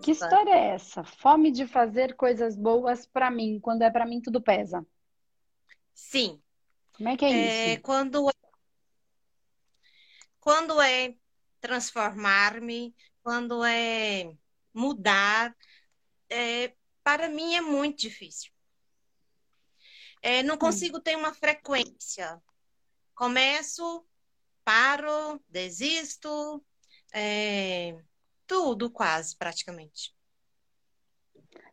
que história é essa? Fome de fazer coisas boas para mim, quando é para mim tudo pesa. Sim. Como é que é, é isso? Quando, quando é transformar-me, quando é mudar, é, para mim é muito difícil. É, não hum. consigo hum. ter uma frequência. Começo, paro, desisto, é, tudo quase, praticamente.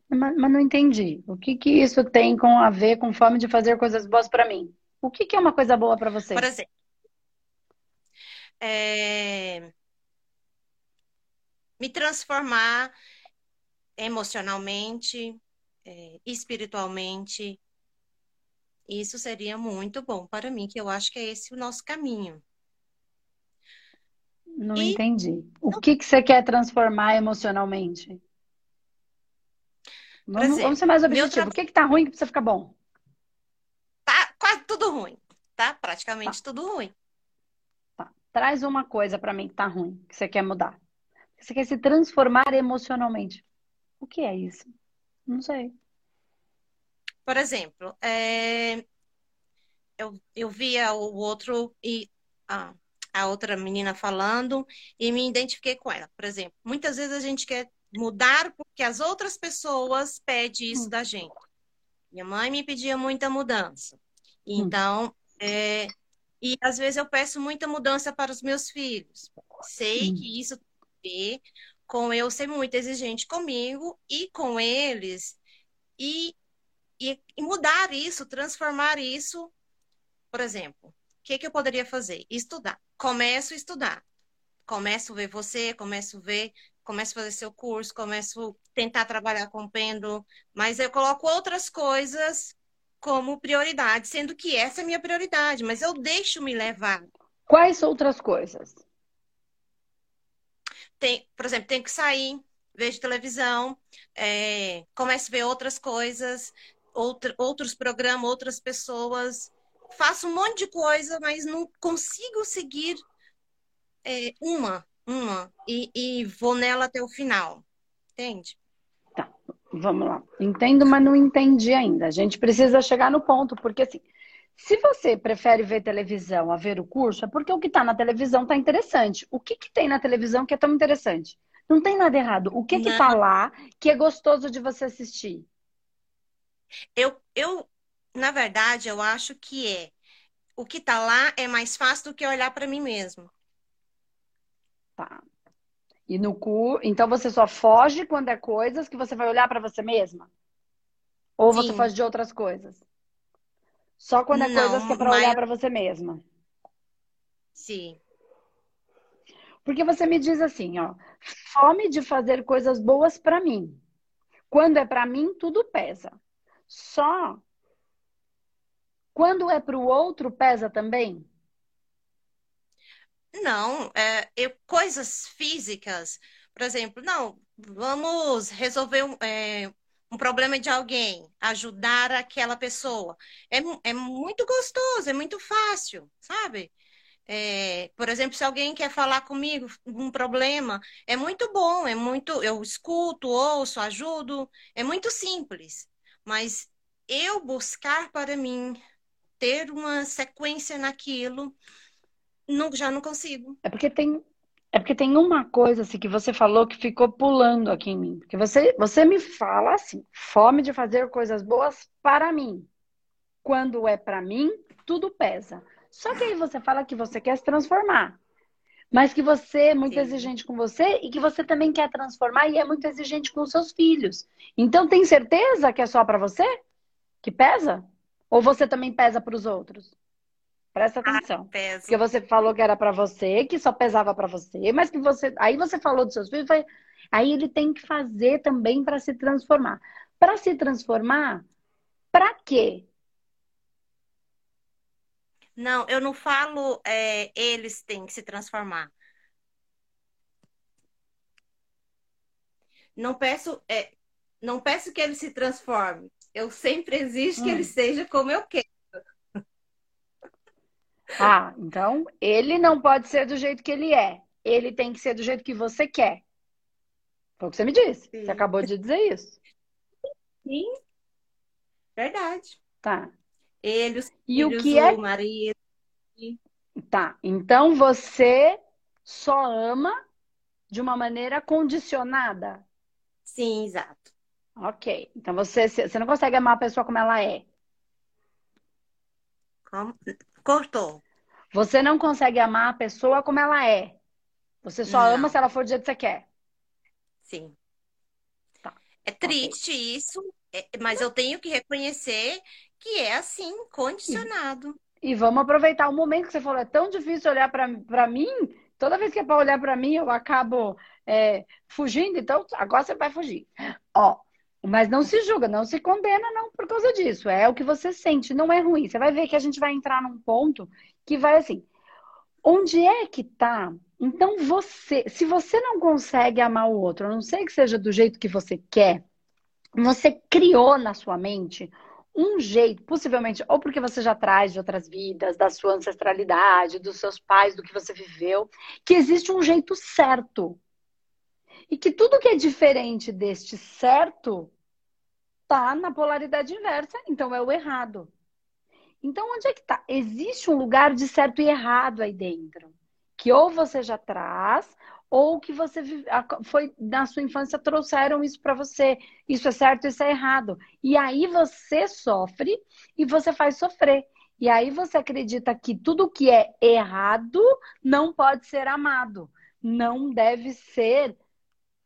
Mas, mas, não entendi. O que, que isso tem com a ver com fome de fazer coisas boas para mim? O que, que é uma coisa boa para você? Por exemplo, é... me transformar emocionalmente, é, espiritualmente. Isso seria muito bom para mim, que eu acho que é esse o nosso caminho. Não e... entendi. O que, que você quer transformar emocionalmente? Vamos, exemplo, vamos ser mais objetivo. Tra... O que, que tá ruim que precisa ficar bom? Tá quase tudo ruim, tá? Praticamente tá. tudo ruim. Tá. Traz uma coisa para mim que tá ruim, que você quer mudar. Você quer se transformar emocionalmente. O que é isso? Não sei. Por exemplo, é... eu, eu via o outro e ah, a outra menina falando e me identifiquei com ela. Por exemplo, muitas vezes a gente quer mudar porque as outras pessoas pedem isso hum. da gente. Minha mãe me pedia muita mudança. Hum. Então, é, e às vezes eu peço muita mudança para os meus filhos. Sei hum. que isso tem a ver com eu ser muito exigente comigo e com eles e, e, e mudar isso, transformar isso. Por exemplo, que, que eu poderia fazer? Estudar começo a estudar. Começo a ver você, começo a ver, começo a fazer seu curso, começo a tentar trabalhar com pêndulo, mas eu coloco outras coisas como prioridade, sendo que essa é a minha prioridade, mas eu deixo me levar. Quais outras coisas? Tem, por exemplo, tenho que sair, vejo televisão, é, começo a ver outras coisas, outra, outros programas, outras pessoas, faço um monte de coisa, mas não consigo seguir é, uma, uma, e, e vou nela até o final. Entende? Tá, vamos lá. Entendo, mas não entendi ainda. A gente precisa chegar no ponto, porque assim, se você prefere ver televisão a ver o curso, é porque o que está na televisão está interessante. O que, que tem na televisão que é tão interessante? Não tem nada errado. O que está lá que é gostoso de você assistir? Eu, eu na verdade, eu acho que é o que está lá é mais fácil do que olhar para mim mesmo. Tá. E no cu, então você só foge quando é coisas que você vai olhar para você mesma? Ou Sim. você foge de outras coisas? Só quando é Não, coisas que é para mas... olhar para você mesma? Sim. Porque você me diz assim, ó, fome de fazer coisas boas para mim. Quando é para mim, tudo pesa. Só quando é para o outro, pesa também? Não, é, eu, coisas físicas, por exemplo, não, vamos resolver um, é, um problema de alguém, ajudar aquela pessoa. É, é muito gostoso, é muito fácil, sabe? É, por exemplo, se alguém quer falar comigo um problema, é muito bom, é muito, eu escuto, ouço, ajudo, é muito simples. Mas eu buscar para mim ter uma sequência naquilo, não, já não consigo. É porque tem é porque tem uma coisa assim que você falou que ficou pulando aqui em mim. Porque você, você me fala assim, fome de fazer coisas boas para mim. Quando é para mim, tudo pesa. Só que aí você fala que você quer se transformar. Mas que você é muito Sim. exigente com você e que você também quer transformar e é muito exigente com os seus filhos. Então tem certeza que é só para você? Que pesa? Ou você também pesa para os outros? Presta ah, atenção. Ah, Porque você falou que era para você, que só pesava para você, mas que você. Aí você falou dos seus filhos, foi... aí ele tem que fazer também para se transformar. Para se transformar, para quê? Não, eu não falo é, eles têm que se transformar. Não peço, é, não peço que ele se transforme. Eu sempre exijo hum. que ele hum. seja como eu quero. Ah, então ele não pode ser do jeito que ele é. Ele tem que ser do jeito que você quer. Foi o que você me disse. Sim. Você acabou de dizer isso. Sim. Verdade. Tá. Ele, os e filhos, o que é... o marido. Tá. Então você só ama de uma maneira condicionada? Sim, exato. Ok. Então você, você não consegue amar a pessoa como ela é. Como? Cortou. Você não consegue amar a pessoa como ela é. Você só não. ama se ela for do jeito que você quer. Sim. Tá. É triste okay. isso, é, mas eu tenho que reconhecer que é assim, condicionado. E, e vamos aproveitar o momento que você falou. É tão difícil olhar para mim. Toda vez que é para olhar para mim, eu acabo é, fugindo. Então, agora você vai fugir. Ó, mas não se julga, não se condena, não por causa disso. É o que você sente, não é ruim. Você vai ver que a gente vai entrar num ponto que vai assim. Onde é que tá? Então você, se você não consegue amar o outro, a não ser que seja do jeito que você quer, você criou na sua mente um jeito, possivelmente, ou porque você já traz de outras vidas, da sua ancestralidade, dos seus pais, do que você viveu, que existe um jeito certo. E que tudo que é diferente deste certo tá na polaridade inversa, então é o errado. Então, onde é que tá? Existe um lugar de certo e errado aí dentro. Que ou você já traz, ou que você foi na sua infância trouxeram isso para você. Isso é certo, isso é errado. E aí você sofre e você faz sofrer. E aí você acredita que tudo que é errado não pode ser amado, não deve ser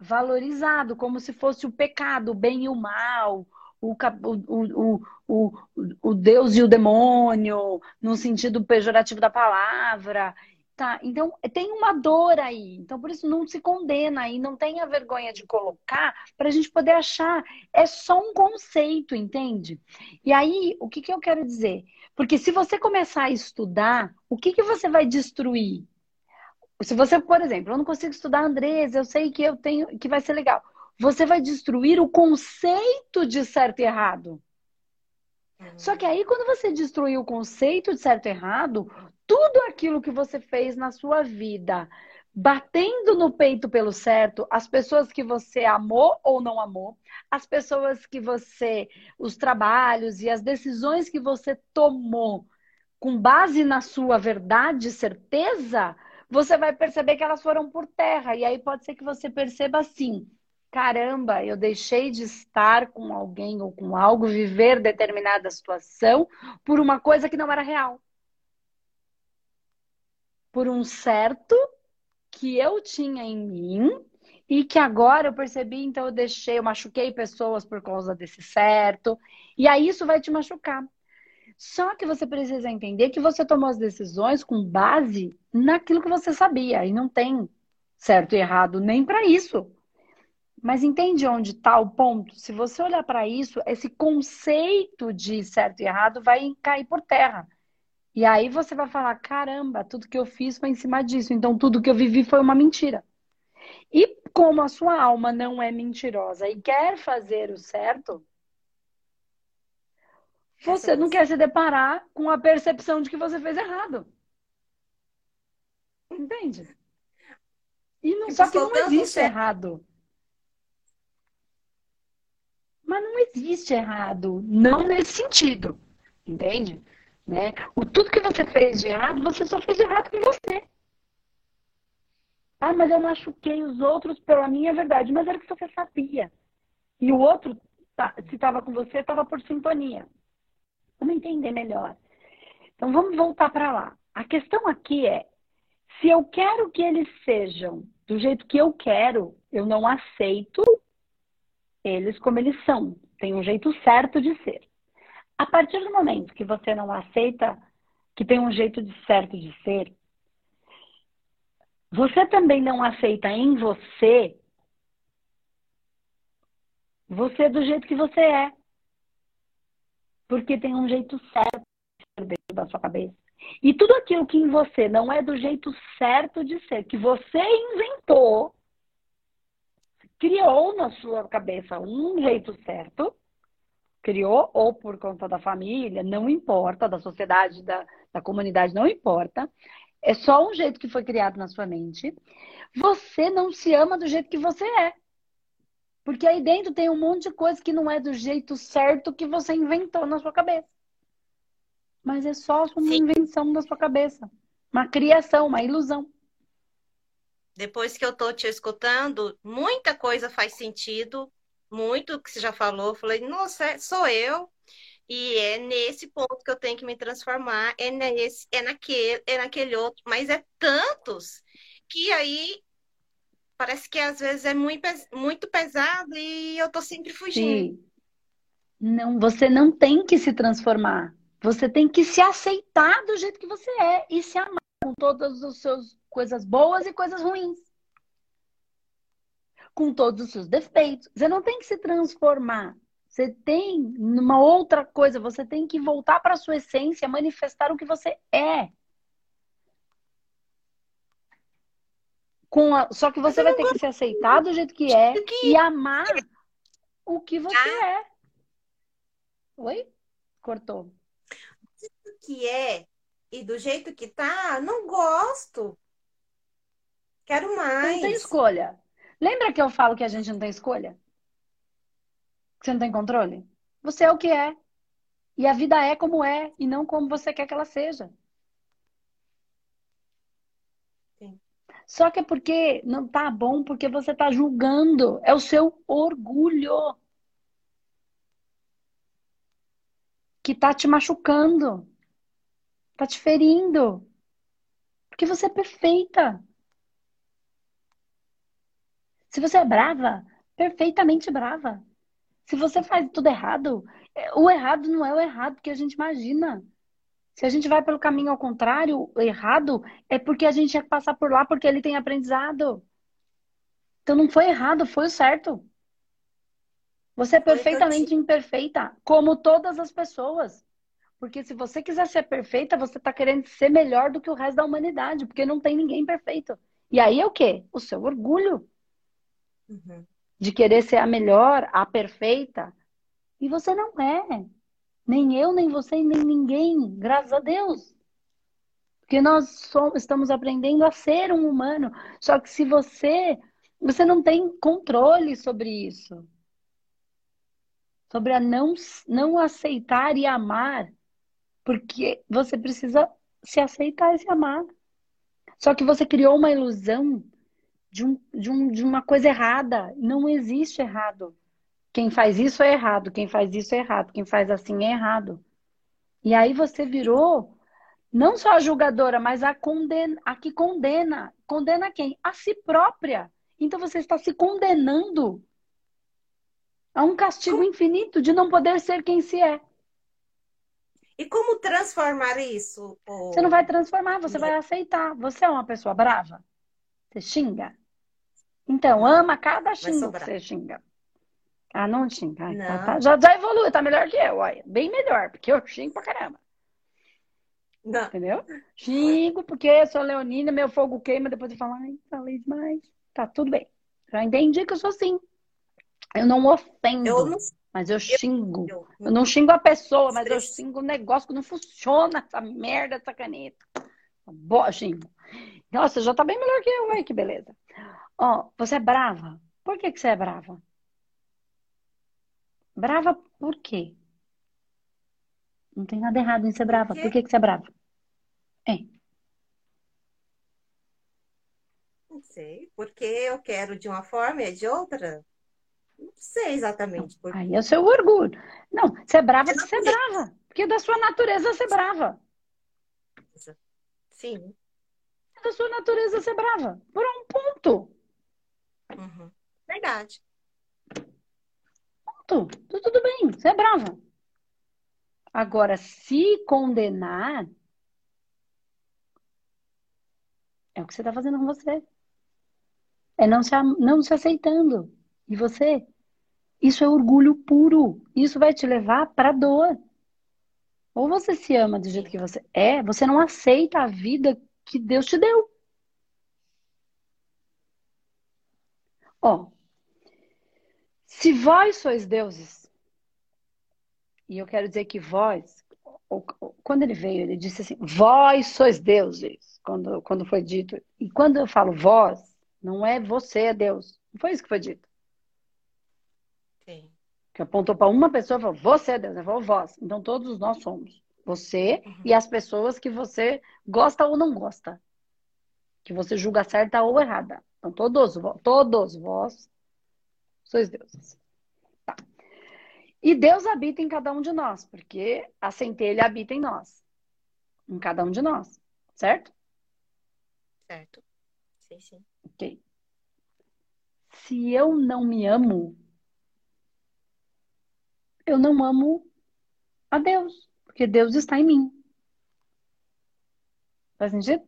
valorizado, como se fosse o pecado, o bem e o mal, o, o, o, o, Deus e o demônio, no sentido pejorativo da palavra. Tá, então tem uma dor aí. Então, por isso, não se condena aí, não tenha vergonha de colocar para a gente poder achar. É só um conceito, entende? E aí, o que, que eu quero dizer? Porque se você começar a estudar, o que, que você vai destruir? Se você, por exemplo, eu não consigo estudar Andrés, eu sei que eu tenho que vai ser legal. Você vai destruir o conceito de certo e errado. Só que aí, quando você destruir o conceito de certo e errado, tudo aquilo que você fez na sua vida, batendo no peito pelo certo, as pessoas que você amou ou não amou, as pessoas que você, os trabalhos e as decisões que você tomou com base na sua verdade certeza, você vai perceber que elas foram por terra. E aí pode ser que você perceba assim: caramba, eu deixei de estar com alguém ou com algo, viver determinada situação por uma coisa que não era real por um certo que eu tinha em mim e que agora eu percebi, então eu deixei, eu machuquei pessoas por causa desse certo, e aí isso vai te machucar. Só que você precisa entender que você tomou as decisões com base naquilo que você sabia, e não tem certo e errado nem para isso. Mas entende onde está o ponto? Se você olhar para isso, esse conceito de certo e errado vai cair por terra. E aí você vai falar: caramba, tudo que eu fiz foi em cima disso, então tudo que eu vivi foi uma mentira. E como a sua alma não é mentirosa e quer fazer o certo, você não quer se deparar com a percepção de que você fez errado. Entende? E não, só que não existe errado. Mas não existe errado, não nesse sentido. Entende? Né? O tudo que você fez de errado, você só fez de errado com você. Ah, mas eu machuquei os outros pela minha verdade. Mas era o que você sabia. E o outro, tá, se estava com você, estava por sintonia. Vamos entender melhor. Então vamos voltar para lá. A questão aqui é: se eu quero que eles sejam do jeito que eu quero, eu não aceito eles como eles são. Tem um jeito certo de ser. A partir do momento que você não aceita que tem um jeito de certo de ser, você também não aceita em você você do jeito que você é. Porque tem um jeito certo de ser da sua cabeça. E tudo aquilo que em você não é do jeito certo de ser, que você inventou, criou na sua cabeça um jeito certo, criou, ou por conta da família, não importa, da sociedade, da, da comunidade, não importa. É só um jeito que foi criado na sua mente. Você não se ama do jeito que você é. Porque aí dentro tem um monte de coisa que não é do jeito certo que você inventou na sua cabeça. Mas é só uma Sim. invenção da sua cabeça. Uma criação, uma ilusão. Depois que eu tô te escutando, muita coisa faz sentido. Muito que você já falou. Falei, nossa, é, sou eu. E é nesse ponto que eu tenho que me transformar, é nesse, é naquele, é naquele outro, mas é tantos que aí parece que às vezes é muito, muito pesado e eu tô sempre fugindo. Sim. Não, você não tem que se transformar. Você tem que se aceitar do jeito que você é e se amar com todas as suas coisas boas e coisas ruins. Com todos os seus defeitos. Você não tem que se transformar. Você tem numa outra coisa, você tem que voltar para sua essência, manifestar o que você é. Com a... Só que você vai ter que se aceitar do jeito que é e amar o que você ah. é. Oi? Cortou. Do que é e do jeito que tá, não gosto. Quero mais. Não tem escolha. Lembra que eu falo que a gente não tem escolha? que você não tem controle? Você é o que é. E a vida é como é e não como você quer que ela seja. Só que é porque não tá bom, porque você tá julgando. É o seu orgulho que tá te machucando, tá te ferindo. Porque você é perfeita. Se você é brava, perfeitamente brava. Se você faz tudo errado, é, o errado não é o errado que a gente imagina. Se a gente vai pelo caminho ao contrário, errado é porque a gente tinha que passar por lá porque ele tem aprendizado. Então não foi errado, foi o certo. Você é perfeitamente imperfeita, como todas as pessoas. Porque se você quiser ser perfeita, você está querendo ser melhor do que o resto da humanidade, porque não tem ninguém perfeito. E aí é o quê? O seu orgulho. Uhum de querer ser a melhor, a perfeita. E você não é. Nem eu, nem você, nem ninguém. Graças a Deus. Porque nós somos, estamos aprendendo a ser um humano. Só que se você. Você não tem controle sobre isso. Sobre a não, não aceitar e amar. Porque você precisa se aceitar e se amar. Só que você criou uma ilusão de, um, de, um, de uma coisa errada. Não existe errado. Quem faz isso é errado, quem faz isso é errado, quem faz assim é errado. E aí você virou não só a julgadora, mas a, condena, a que condena. Condena quem? A si própria. Então você está se condenando a um castigo como... infinito de não poder ser quem se é. E como transformar isso? Você não vai transformar, você vai aceitar. Você é uma pessoa brava? Você xinga? Então, ama cada xingo que você xinga. Ah, não xinga. Ai, não. Tá, tá. Já, já evoluiu, tá melhor que eu, olha. Bem melhor, porque eu xingo pra caramba. Não. Entendeu? Xingo porque eu sou leonina, meu fogo queima, depois eu falo, ai, falei demais. Tá tudo bem. Já entendi que eu sou assim. Eu não ofendo, eu não... mas eu xingo. Eu, eu, eu, não xingo a pessoa, mas eu xingo o negócio que não funciona, essa merda, essa caneta. Boa, xingo. Nossa, já tá bem melhor que eu, ai, que beleza. Ó, você é brava. Por que, que você é brava? Brava por quê? Não tem nada errado em ser brava. Por, que, que você é brava? Hein? Não sei. Porque eu quero de uma forma e de outra? Não sei exatamente. Por Aí é o seu orgulho. Não, você é brava porque você é brava. Porque é da sua natureza ser brava. Sim. É da sua natureza ser brava. Por um ponto. Uhum. Verdade. Ponto. Tá tudo bem, você é brava. Agora, se condenar, é o que você está fazendo com você. É não se, não se aceitando. E você, isso é orgulho puro. Isso vai te levar para dor. Ou você se ama do jeito que você é, você não aceita a vida que Deus te deu. Ó, se vós sois deuses, e eu quero dizer que vós, quando ele veio, ele disse assim: vós sois deuses, quando, quando foi dito. E quando eu falo vós, não é você é Deus. Não foi isso que foi dito. Que apontou para uma pessoa e falou: Você é Deus. Ele falou: Vós. Então todos nós somos. Você uhum. e as pessoas que você gosta ou não gosta. Que você julga certa ou errada. Então todos, todos vós sois deuses. Tá. E Deus habita em cada um de nós, porque a centelha habita em nós. Em cada um de nós. Certo? Certo. Sim, sim. Ok. Se eu não me amo, eu não amo a Deus, porque Deus está em mim. Faz sentido?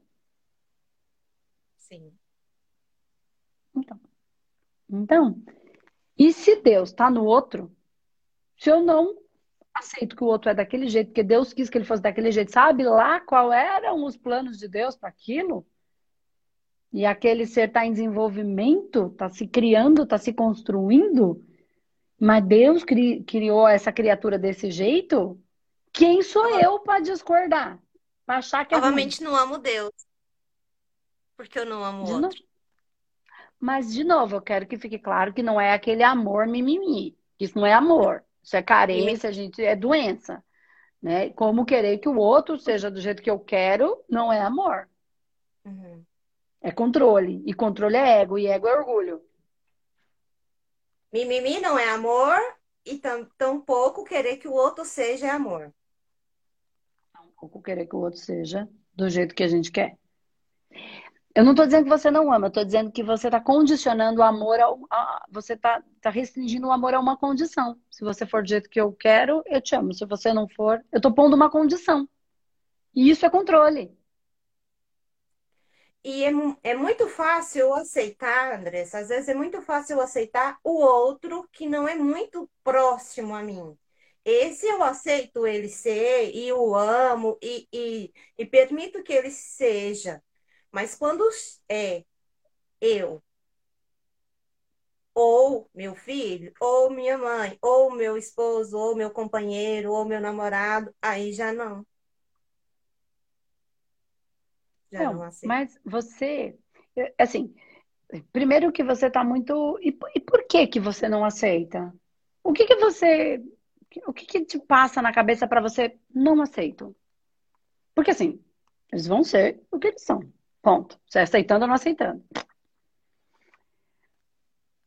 Sim. Então, então e se Deus está no outro, se eu não aceito que o outro é daquele jeito, porque Deus quis que ele fosse daquele jeito, sabe lá qual eram os planos de Deus para aquilo? E aquele ser está em desenvolvimento, está se criando, está se construindo, mas Deus cri, criou essa criatura desse jeito, quem sou eu para discordar? Para achar que é Novamente não amo Deus. Porque eu não amo o outro. Mas, de novo, eu quero que fique claro que não é aquele amor mimimi. Isso não é amor. Isso é carência, a gente é doença. Né? Como querer que o outro seja do jeito que eu quero, não é amor. Uhum. É controle. E controle é ego. E ego é orgulho. Mimimi não é amor. E tampouco querer que o outro seja é amor. Tampouco querer que o outro seja do jeito que a gente quer. Eu não estou dizendo que você não ama, eu estou dizendo que você está condicionando o amor a, a você está tá restringindo o amor a uma condição. Se você for do jeito que eu quero, eu te amo. Se você não for, eu estou pondo uma condição. E isso é controle. E é, é muito fácil aceitar, Andressa, às vezes é muito fácil aceitar o outro que não é muito próximo a mim. Esse eu aceito ele ser e o amo e, e, e permito que ele seja. Mas quando é eu, ou meu filho, ou minha mãe, ou meu esposo, ou meu companheiro, ou meu namorado, aí já não. Já não, não Mas você, assim, primeiro que você está muito. E, e, por que que você não aceita? O que que você. O que que te passa na cabeça para você não aceito? Porque assim, eles vão ser o que eles são. Ponto. Você aceitando ou não aceitando.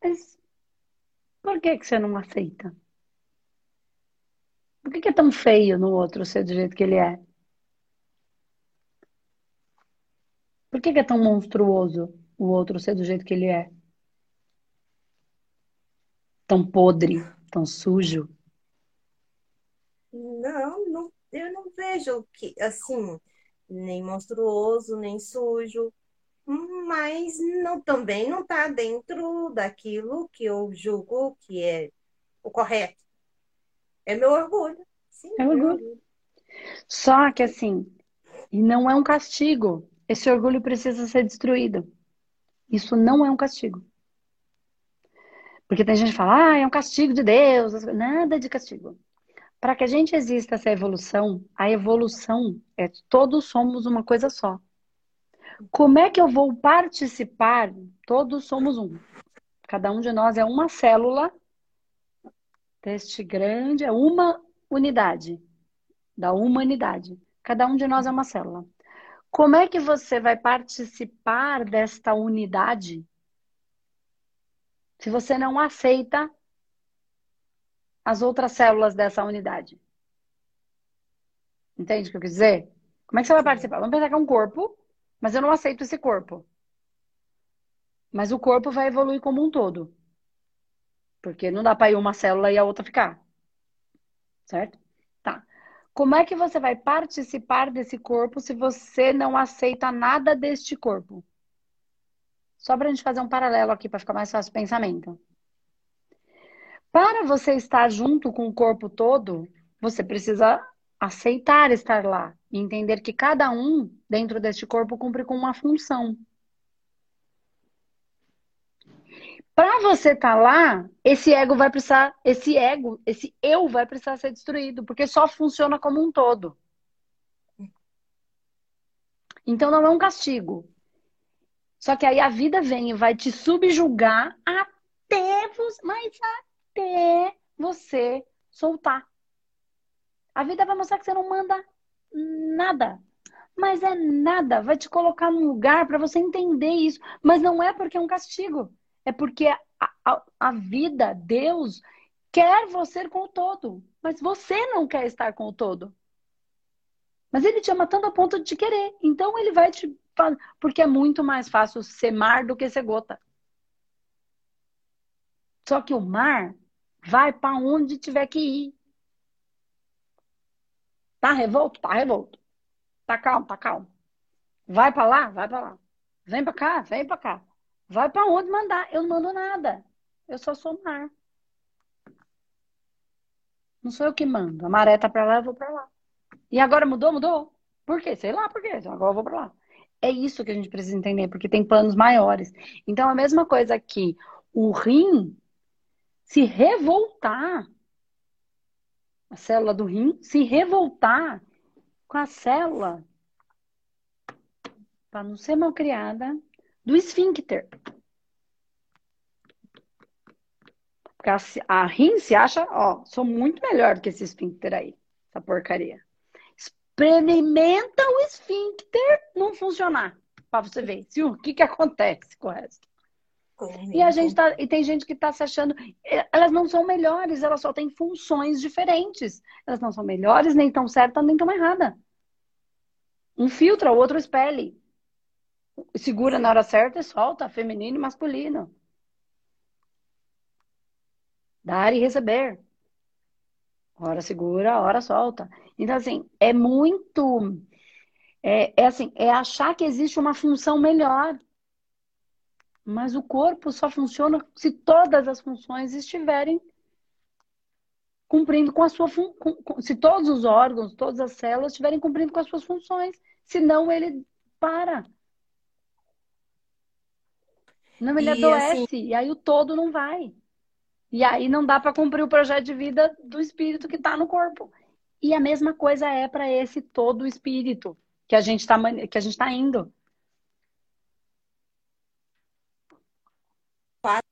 Mas por que que você não aceita? Por que, que é tão feio no outro ser do jeito que ele é? Por que, que é tão monstruoso o outro ser do jeito que ele é? Tão podre, tão sujo? Não, não eu não vejo que, assim, nem monstruoso, nem sujo, mas não, também não está dentro daquilo que eu julgo que é o correto. É meu orgulho. Sim, é orgulho. orgulho. Só que assim, e não é um castigo. Esse orgulho precisa ser destruído. Isso não é um castigo. Porque tem gente que fala, ah, é um castigo de Deus. Nada de castigo. Para que a gente exista essa evolução, a evolução é todos somos uma coisa só. Como é que eu vou participar? Todos somos um. Cada um de nós é uma célula deste grande, é uma unidade da humanidade. Cada um de nós é uma célula. Como é que você vai participar desta unidade se você não aceita as outras células dessa unidade? Entende o que eu quis dizer? Como é que você vai participar? Vamos pensar que é um corpo, mas eu não aceito esse corpo. Mas o corpo vai evoluir como um todo. Porque não dá para ir uma célula e a outra ficar. Certo? Como é que você vai participar desse corpo se você não aceita nada deste corpo? Só para a gente fazer um paralelo aqui para ficar mais fácil o pensamento. Para você estar junto com o corpo todo, você precisa aceitar estar lá e entender que cada um dentro deste corpo cumpre com uma função. Para você estar tá lá, esse ego vai precisar, esse ego, esse eu vai precisar ser destruído, porque só funciona como um todo. Então não é um castigo. Só que aí a vida vem e vai te subjugar até você, mas até você soltar. A vida vai mostrar que você não manda nada. Mas é nada. Vai te colocar num lugar para você entender isso. Mas não é porque é um castigo. É porque a, a, a vida, Deus, quer você com o todo. Mas você não quer estar com o todo. Mas ele te ama tanto a ponto de te querer. Então ele vai te. Porque é muito mais fácil ser mar do que ser gota. Só que o mar vai para onde tiver que ir. Tá revolto? Tá revolto. Tá calmo? Tá calmo. Vai para lá? Vai para lá. Vem para cá? Vem para cá. Vai para onde mandar. Eu não mando nada. Eu só sou mar. Não sou eu que mando. A maré tá para lá, eu vou para lá. E agora mudou? Mudou? Por quê? Sei lá por quê. Agora eu vou para lá. É isso que a gente precisa entender, porque tem planos maiores. Então, a mesma coisa que o rim se revoltar, a célula do rim se revoltar com a célula, para não ser mal criada, do esfíncter. Porque a, a rim se acha, ó, sou muito melhor do que esse esfíncter aí, essa porcaria. Experimenta o esfíncter não funcionar, para você ver o que, que acontece com o resto. E a gente tá, e tem gente que está se achando, elas não são melhores, elas só têm funções diferentes. Elas não são melhores, nem tão certas, nem tão erradas. Um filtra, o outro espelhe. Segura na hora certa e solta, feminino e masculino. Dar e receber. Hora segura, hora solta. Então, assim, é muito. É, é assim, é achar que existe uma função melhor. Mas o corpo só funciona se todas as funções estiverem cumprindo com a sua com, se todos os órgãos, todas as células estiverem cumprindo com as suas funções, senão ele para. Não, ele e adoece assim... e aí o todo não vai. E aí não dá para cumprir o projeto de vida do espírito que está no corpo. E a mesma coisa é para esse todo espírito que a gente está que a gente está indo.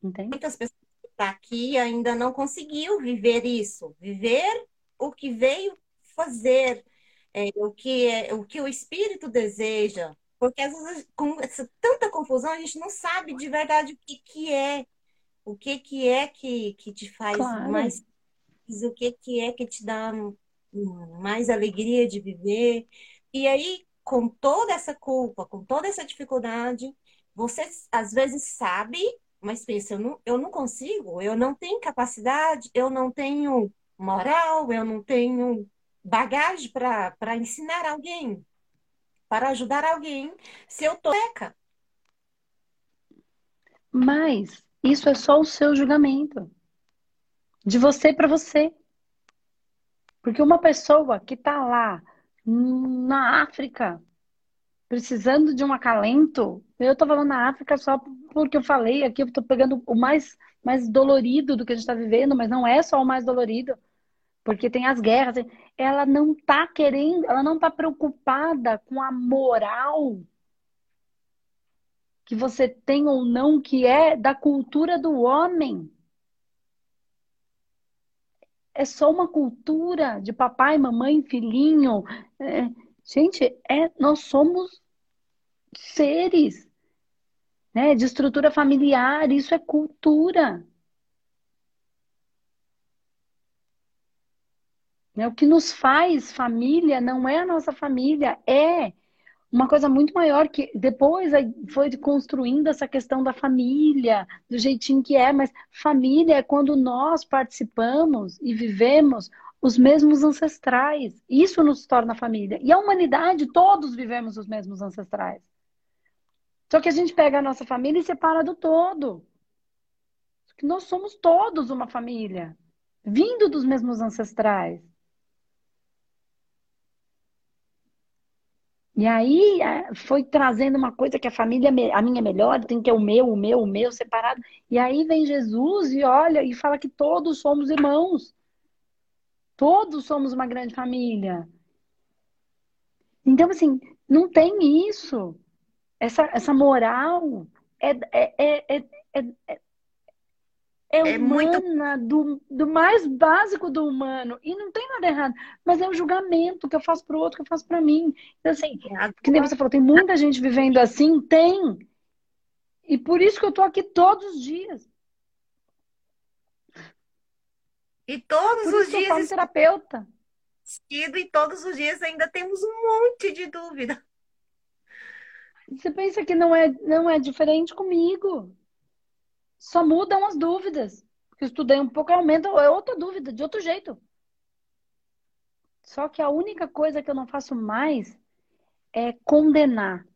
Entende? Muitas pessoas que estão tá aqui ainda não conseguiu viver isso, viver o que veio fazer, é, o, que é, o que o espírito deseja. Porque às vezes, com essa, tanta confusão, a gente não sabe de verdade o que, que é. O que, que é que, que te faz claro. mais. O que, que é que te dá mais alegria de viver. E aí, com toda essa culpa, com toda essa dificuldade, você às vezes sabe mas pensa, eu não, eu não consigo, eu não tenho capacidade, eu não tenho moral, eu não tenho bagagem para ensinar alguém, para ajudar alguém, se eu tô seca. Mas isso é só o seu julgamento. De você para você. Porque uma pessoa que está lá na África, precisando de um acalento, eu tô falando na África só porque eu falei aqui, eu tô pegando o mais, mais dolorido do que a gente está vivendo, mas não é só o mais dolorido, porque tem as guerras. Ela não tá querendo, ela não tá preocupada com a moral que você tem ou não, que é da cultura do homem. É só uma cultura de papai, mamãe, filhinho. É, gente, é, nós somos seres né, de estrutura familiar, isso é cultura. Né, o que nos faz família não é a nossa família, é uma coisa muito maior que depois foi construindo essa questão da família, do jeitinho que é, mas família é quando nós participamos e vivemos os mesmos ancestrais. Isso nos torna família. E a humanidade, todos vivemos os mesmos ancestrais. Só que a gente pega a nossa família e separa do todo. Nós somos todos uma família, vindo dos mesmos ancestrais. E aí é, foi trazendo uma coisa que a família, a minha é melhor, tem que ter o meu, o meu, o meu separado. E aí vem Jesus e olha e fala que todos somos irmãos. Todos somos uma grande família. Então, assim, não tem isso. Essa, essa moral é, é, é, é, é, é humana, muito... do, do mais básico do humano. E não tem nada errado. Mas é o julgamento que eu faço pro outro, que eu faço para mim. Então, assim, é que nem você falou, tem muita gente vivendo assim? Tem. E por isso que eu tô aqui todos os dias. E todos por os dias. Eu terapeuta. E todos os dias ainda temos um monte de dúvida. Você pensa que não é, não é diferente comigo. Só mudam as dúvidas. Eu estudei um pouco, aumenta, é outra dúvida, de outro jeito. Só que a única coisa que eu não faço mais é condenar.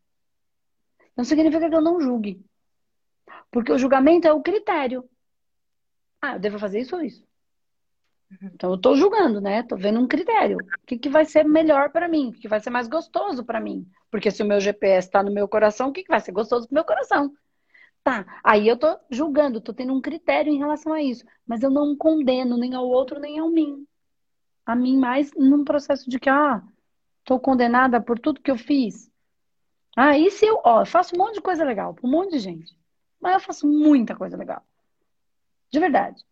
Não significa que eu não julgue. Porque o julgamento é o critério. Ah, eu devo fazer isso ou isso. Então eu estou julgando, né? Estou vendo um critério. O que, que vai ser melhor para mim? O que vai ser mais gostoso para mim? Porque se o meu GPS está no meu coração, o que, que vai ser gostoso para o meu coração? Tá, aí eu tô julgando, tô tendo um critério em relação a isso, mas eu não condeno nem ao outro nem ao mim. A mim mais num processo de que, ah, tô condenada por tudo que eu fiz. Ah, e se eu, ó, eu faço um monte de coisa legal pra um monte de gente. Mas eu faço muita coisa legal. De verdade.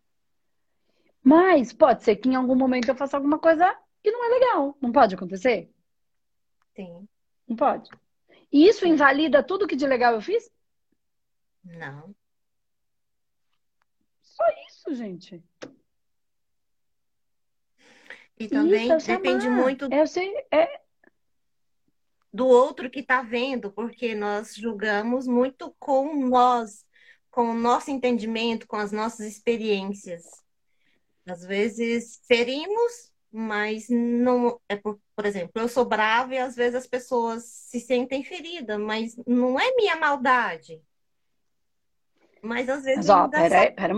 Mas pode ser que em algum momento eu faça alguma coisa que não é legal. Não pode acontecer? Sim. Não pode. E isso invalida tudo que de legal eu fiz? Não. Só isso, gente. E também isso, depende amar. muito é, sei, é... do outro que está vendo, porque nós julgamos muito com nós, com o nosso entendimento, com as nossas experiências. Às vezes ferimos, mas não é por, por exemplo, eu sou brava e às vezes as pessoas se sentem feridas, mas não é minha maldade. Mas às vezes. Mas, ó, pera, pera...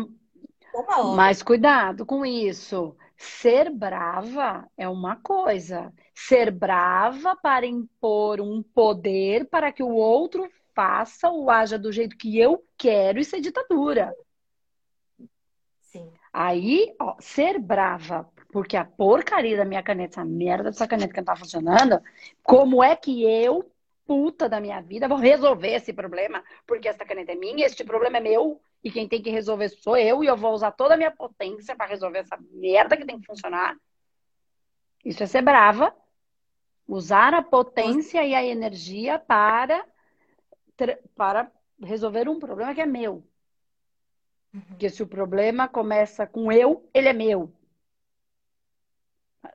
Mas cuidado com isso. Ser brava é uma coisa. Ser brava para impor um poder para que o outro faça ou haja do jeito que eu quero, isso é ditadura. Sim. Aí, ó, ser brava porque a porcaria da minha caneta, essa merda dessa caneta que não tá funcionando, como é que eu puta da minha vida, vou resolver esse problema, porque essa caneta é minha, este problema é meu, e quem tem que resolver sou eu, e eu vou usar toda a minha potência para resolver essa merda que tem que funcionar. Isso é ser brava. Usar a potência e a energia para, para resolver um problema que é meu. Uhum. Porque se o problema começa com eu, ele é meu.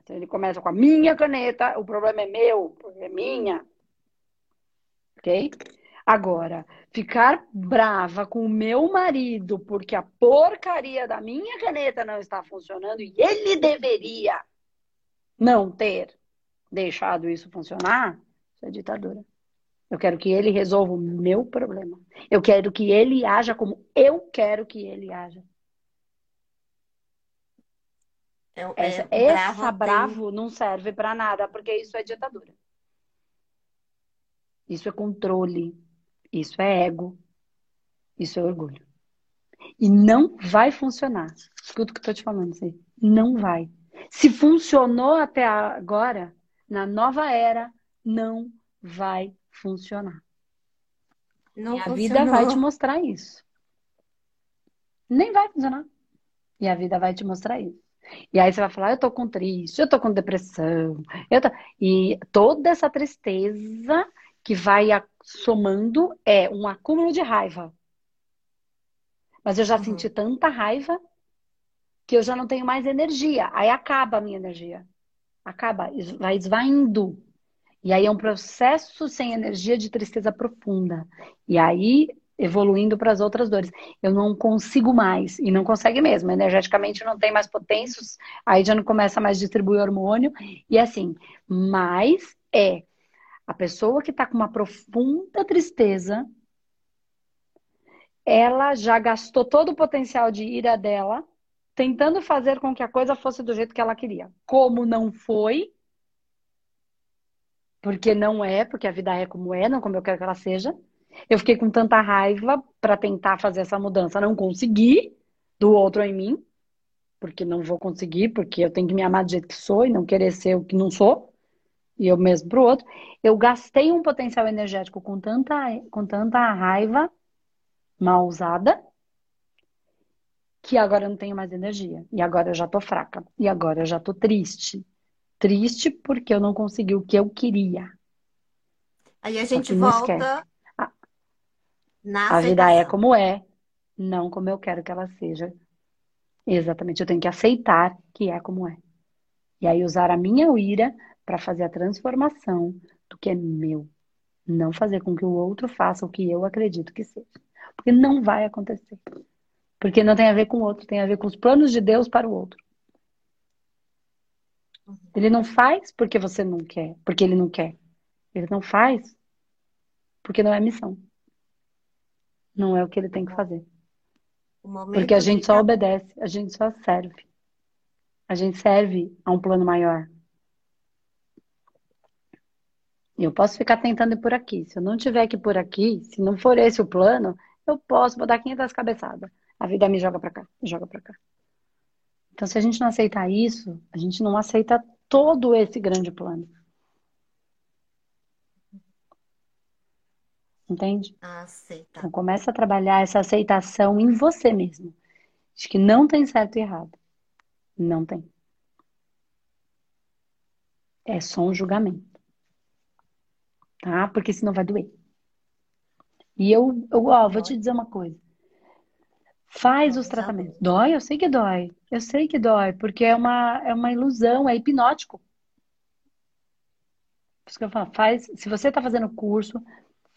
Se ele começa com a minha caneta, o problema é meu, é minha ok? Agora, ficar brava com o meu marido porque a porcaria da minha caneta não está funcionando e ele deveria não ter deixado isso funcionar, isso é ditadura. Eu quero que ele resolva o meu problema. Eu quero que ele haja como eu quero que ele haja. É, essa, é, essa bravo tem... não serve para nada, porque isso é ditadura. Isso é controle. Isso é ego. Isso é orgulho. E não vai funcionar. Escuta o que eu tô te falando. Não vai. Se funcionou até agora, na nova era, não vai funcionar. Não e a vida vai te mostrar isso. Nem vai funcionar. E a vida vai te mostrar isso. E aí você vai falar, eu tô com triste, eu tô com depressão. Eu tô... E toda essa tristeza que vai somando é um acúmulo de raiva. Mas eu já uhum. senti tanta raiva que eu já não tenho mais energia. Aí acaba a minha energia. Acaba, vai esvaindo. E aí é um processo sem energia de tristeza profunda. E aí evoluindo para as outras dores. Eu não consigo mais, e não consegue mesmo, energeticamente não tem mais potências, aí já não começa mais a distribuir hormônio, e assim, mas é a pessoa que está com uma profunda tristeza, ela já gastou todo o potencial de ira dela, tentando fazer com que a coisa fosse do jeito que ela queria. Como não foi, porque não é, porque a vida é como é, não como eu quero que ela seja. Eu fiquei com tanta raiva para tentar fazer essa mudança, não consegui do outro em mim, porque não vou conseguir, porque eu tenho que me amar do jeito que sou e não querer ser o que não sou e eu mesmo para o outro, eu gastei um potencial energético com tanta, com tanta raiva mal usada que agora eu não tenho mais energia. E agora eu já tô fraca. E agora eu já tô triste. Triste porque eu não consegui o que eu queria. Aí a gente volta na a vida é como é, não como eu quero que ela seja. Exatamente, eu tenho que aceitar que é como é. E aí usar a minha ira para fazer a transformação do que é meu. Não fazer com que o outro faça o que eu acredito que seja. Porque não vai acontecer. Porque não tem a ver com o outro, tem a ver com os planos de Deus para o outro. Uhum. Ele não faz porque você não quer, porque ele não quer. Ele não faz porque não é missão. Não é o que ele tem que fazer. Porque a gente só obedece, a gente só serve. A gente serve a um plano maior. Eu posso ficar tentando ir por aqui. Se eu não tiver que ir por aqui, se não for esse o plano, eu posso, vou dar 500 cabeçadas. A vida me joga para cá, me joga para cá. Então, se a gente não aceitar isso, a gente não aceita todo esse grande plano. Entende? Aceita. Então, começa a trabalhar essa aceitação em você mesmo. De que não tem certo e errado. Não tem. É só um julgamento. Tá? Porque senão vai doer. E eu, eu ó, vou te dizer uma coisa. Faz os tratamentos. Dói? Eu sei que dói. Eu sei que dói, porque é uma, é uma ilusão, é hipnótico. Por isso que eu falo, faz, se você está fazendo curso,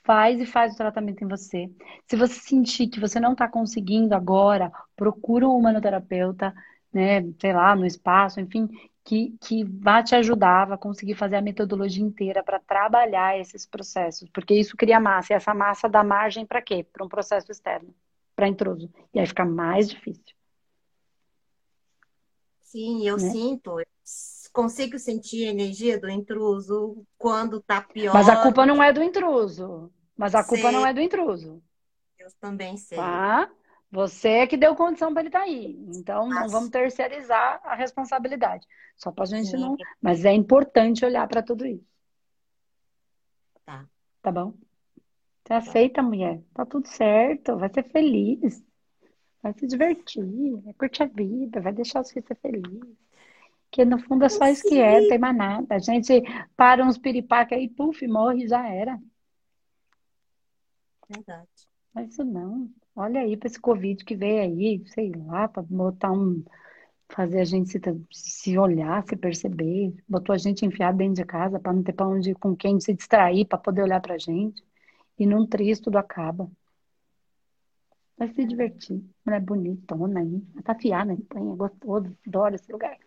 faz e faz o tratamento em você. Se você sentir que você não está conseguindo agora, procura um humanoterapeuta, né, sei lá, no espaço, enfim, que, que vá te ajudar, vai conseguir fazer a metodologia inteira para trabalhar esses processos, porque isso cria massa, e essa massa dá margem para quê? Para um processo externo para intruso. E aí fica mais difícil. Sim, eu né? sinto, eu consigo sentir a energia do intruso quando tá pior. Mas a culpa não é do intruso. Mas a sei. culpa não é do intruso. Eu também sei. Tá? Você é que deu condição para ele estar tá aí. Então, Mas... não vamos terceirizar a responsabilidade. Só para a gente Sim. não. Mas é importante olhar para tudo isso. Tá. Tá bom? Você aceita, mulher. Tá tudo certo. Vai ser feliz. Vai se divertir. Vai curtir a vida. Vai deixar os filhos ser felizes. Porque no fundo é só isso que é, não tem mais nada. A gente para uns piripaca aí, puf, morre já era. Verdade. Mas isso não. Olha aí para esse Covid que veio aí, sei lá, para botar um. fazer a gente se, se olhar, se perceber. Botou a gente enfiado dentro de casa para não ter para onde com quem se distrair, para poder olhar para gente. E num triz tudo acaba. Vai se divertir. Mulher bonitona aí. Tá fiada, é gostoso. Adoro esse lugar.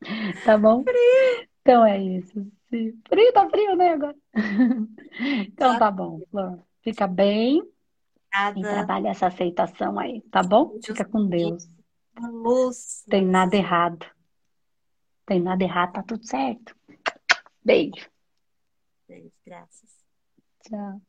Tá bom? Frio. Então é isso. Frio, tá frio, né, agora? Então tá bom, Flor. Fica bem. Nada. E trabalha essa aceitação aí, tá bom? Fica com Deus. Luz. Tem nada errado. Tem nada errado, tá tudo certo. Beijo. Beijo, graças. Tchau.